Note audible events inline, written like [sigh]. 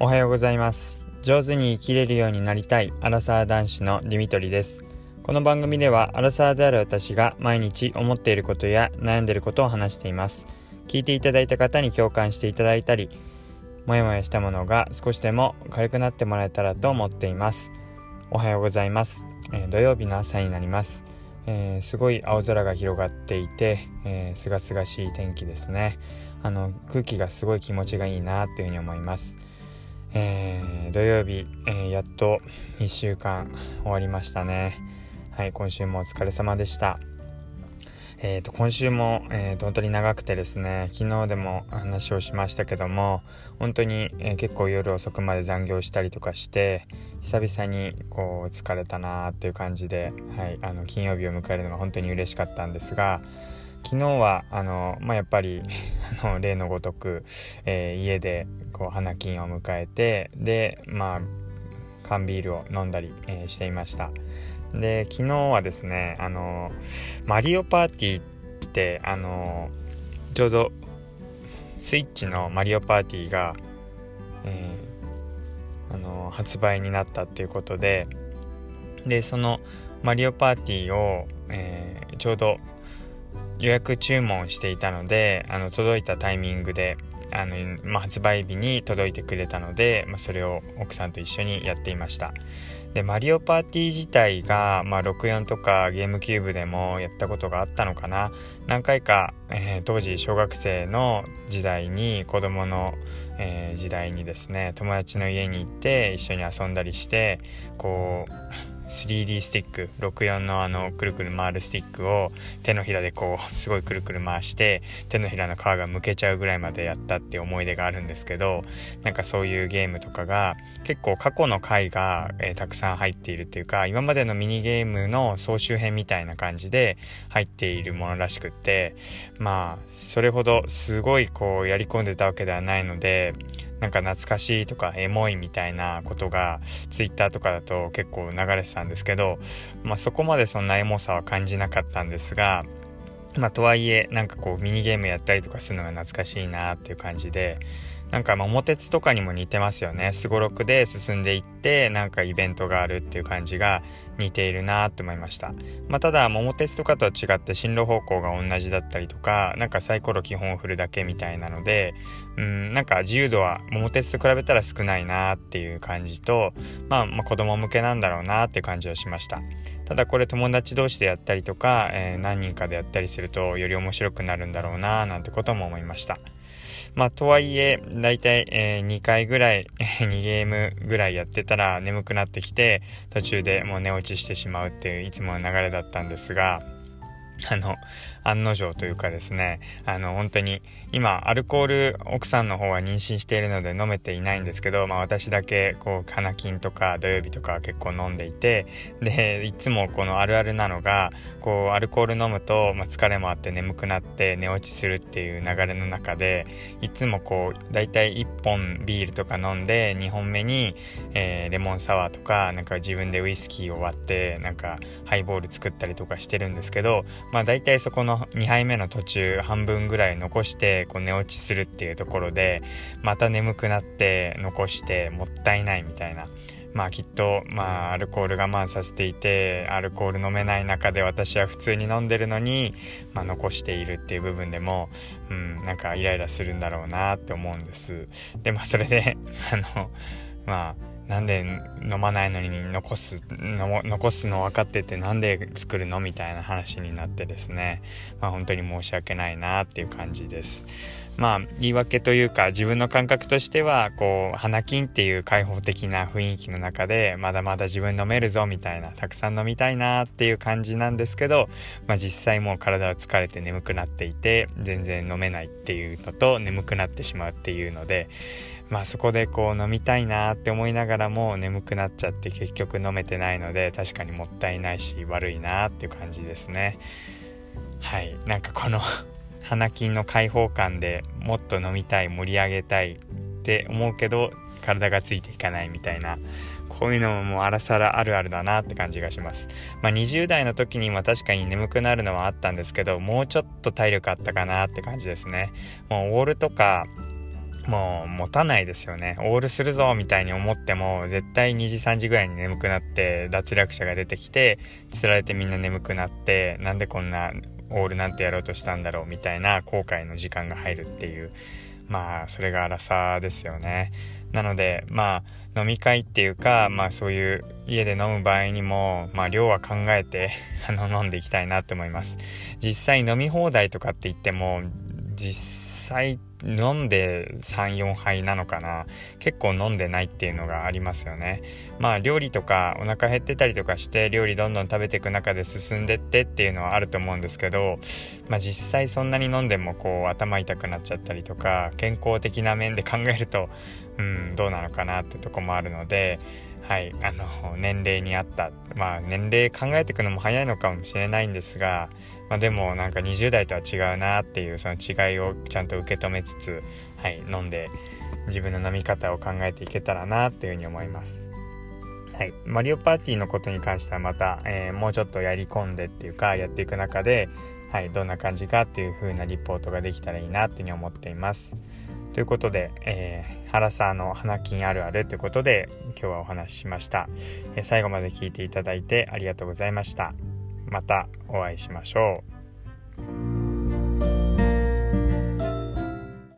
おはようございます。上手に生きれるようになりたいアラサー男子のディミトリです。この番組ではアラサーである私が毎日思っていることや悩んでいることを話しています。聞いていただいた方に共感していただいたりもやもやしたものが少しでも軽くなってもらえたらと思っています。おはようございます、えー、土曜日の朝になります。えー、すごい青空が広がっていて、えー、清々しい天気ですね。あの空気がすごい気持ちがいいなというふうに思います。えー、土曜日、えー、やっと1週間終わりましたね。はい、今週もお疲れ様でした。えーと、今週も、えー、本当に長くてですね昨日でも話をしましたけども本当に、えー、結構夜遅くまで残業したりとかして久々にこう疲れたなーっていう感じで、はい、あの金曜日を迎えるのが本当に嬉しかったんですが昨日はあの、まあ、やっぱり [laughs] あの例のごとく、えー、家でこう花金を迎えてでまあ缶ビールを飲んだり、えー、していました。で昨日はですねあのマリオパーティーってあのちょうどスイッチのマリオパーティーが、えー、あの発売になったっていうことででそのマリオパーティーを、えー、ちょうど予約注文していたのであの届いたタイミングであの、まあ、発売日に届いてくれたので、まあ、それを奥さんと一緒にやっていました。でマリオパーティー自体が、まあ、64とかゲームキューブでもやったことがあったのかな。何回か、えー、当時小学生の時代に子供の、えー、時代にですね友達の家に行って一緒に遊んだりしてこう 3D スティック64のあのくるくる回るスティックを手のひらでこう [laughs] すごいくるくる回して手のひらの皮がむけちゃうぐらいまでやったって思い出があるんですけどなんかそういうゲームとかが結構過去の回が、えー、たくさん入っているっていうか今までのミニゲームの総集編みたいな感じで入っているものらしくってまあそれほどすごいこうやり込んでたわけではないのでなんか懐かしいとかエモいみたいなことが Twitter とかだと結構流れてたんですけど、まあ、そこまでそんなエモさは感じなかったんですがまあとはいえなんかこうミニゲームやったりとかするのが懐かしいなっていう感じでなんか桃鉄とかにも似てますよね。すごろくで進んでいってなんかイベントがあるっていう感じが似ているなって思いました、まあ、ただ桃鉄とかとは違って進路方向が同じだったりとかなんかサイコロ基本を振るだけみたいなのでうんなんか自由度は桃鉄と比べたら少ないなっていう感じと、まあ、まあ子供向けなんだろうなって感じはしました。ただこれ友達同士でやったりとか、えー、何人かでやったりするとより面白くなるんだろうななんてことも思いました。まあ、とはいえ、だいたい、えー、2回ぐらい、[laughs] 2ゲームぐらいやってたら眠くなってきて、途中でもう寝落ちしてしまうっていういつもの流れだったんですが、あの、案の定というかですね、あの、本当に、今、アルコール、奥さんの方は妊娠しているので飲めていないんですけど、まあ私だけ、こう、花金とか土曜日とか結構飲んでいて、で、いつもこのあるあるなのが、こう、アルコール飲むと、まあ、疲れもあって眠くなって寝落ちするっていう流れの中で、いつもこう、だいたい1本ビールとか飲んで、2本目に、えー、レモンサワーとか、なんか自分でウイスキーを割って、なんかハイボール作ったりとかしてるんですけど、まあ大体そこの2杯目の途中半分ぐらい残してこう寝落ちするっていうところでまた眠くなって残してもったいないみたいな。まあきっとまあアルコール我慢させていてアルコール飲めない中で私は普通に飲んでるのに、まあ、残しているっていう部分でも、うん、なんかイライラするんだろうなって思うんです。でまあそれで [laughs] あのまあなんで飲まないのに残す残すの分かっててなんで作るのみたいな話になってですね。まあ本当に申し訳ないなっていう感じです。まあ言い訳というか自分の感覚としてはこう花金っていう開放的な雰囲気の中でまだまだ自分飲めるぞみたいなたくさん飲みたいなっていう感じなんですけどまあ実際もう体は疲れて眠くなっていて全然飲めないっていうのと眠くなってしまうっていうのでまあそこでこう飲みたいなって思いながらも眠くなっちゃって結局飲めてないので確かにもったいないし悪いなっていう感じですね。はい。なんかこの [laughs] 花金の開放感でもっと飲みたい盛り上げたいって思うけど体がついていかないみたいなこういうのももうあらさらあるあるだなって感じがします。まあ20代の時には確かに眠くなるのはあったんですけどもうちょっと体力あったかなって感じですね。もうウォールとかもう持たないですよね。オールするぞみたいに思っても絶対2時3時ぐらいに眠くなって脱落者が出てきて釣られてみんな眠くなってなんでこんなオールなんてやろうとしたんだろうみたいな後悔の時間が入るっていうまあそれが荒さですよね。なのでまあ飲み会っていうかまあそういう家で飲む場合にもまあ量は考えて [laughs] 飲んでいきたいなと思います。実際飲み放題とかって言っても実際飲んで34杯なのかな。結構飲んでないっていうのがありますよね。まあ料理とかお腹減ってたりとかして料理どんどん食べていく中で進んでってっていうのはあると思うんですけどまあ実際そんなに飲んでもこう頭痛くなっちゃったりとか健康的な面で考えるとうんどうなのかなってとこもあるのではい、あの年齢に合ったまあ年齢考えていくのも早いのかもしれないんですがまあ、でもなんか20代とは違うなっていうその違いをちゃんと受け止めつつ、はい、飲んで自分の飲み方を考えていけたらなっていうふうに思います。はい、マリオパーティーのことに関してはまた、えー、もうちょっとやり込んでっていうかやっていく中で、はい、どんな感じかっていう風なリポートができたらいいなっていうふうに思っています。ということで、えー、原沢の花金あるあるということで今日はお話ししました、えー、最後まで聞いていただいてありがとうございました。またお会いしましょう。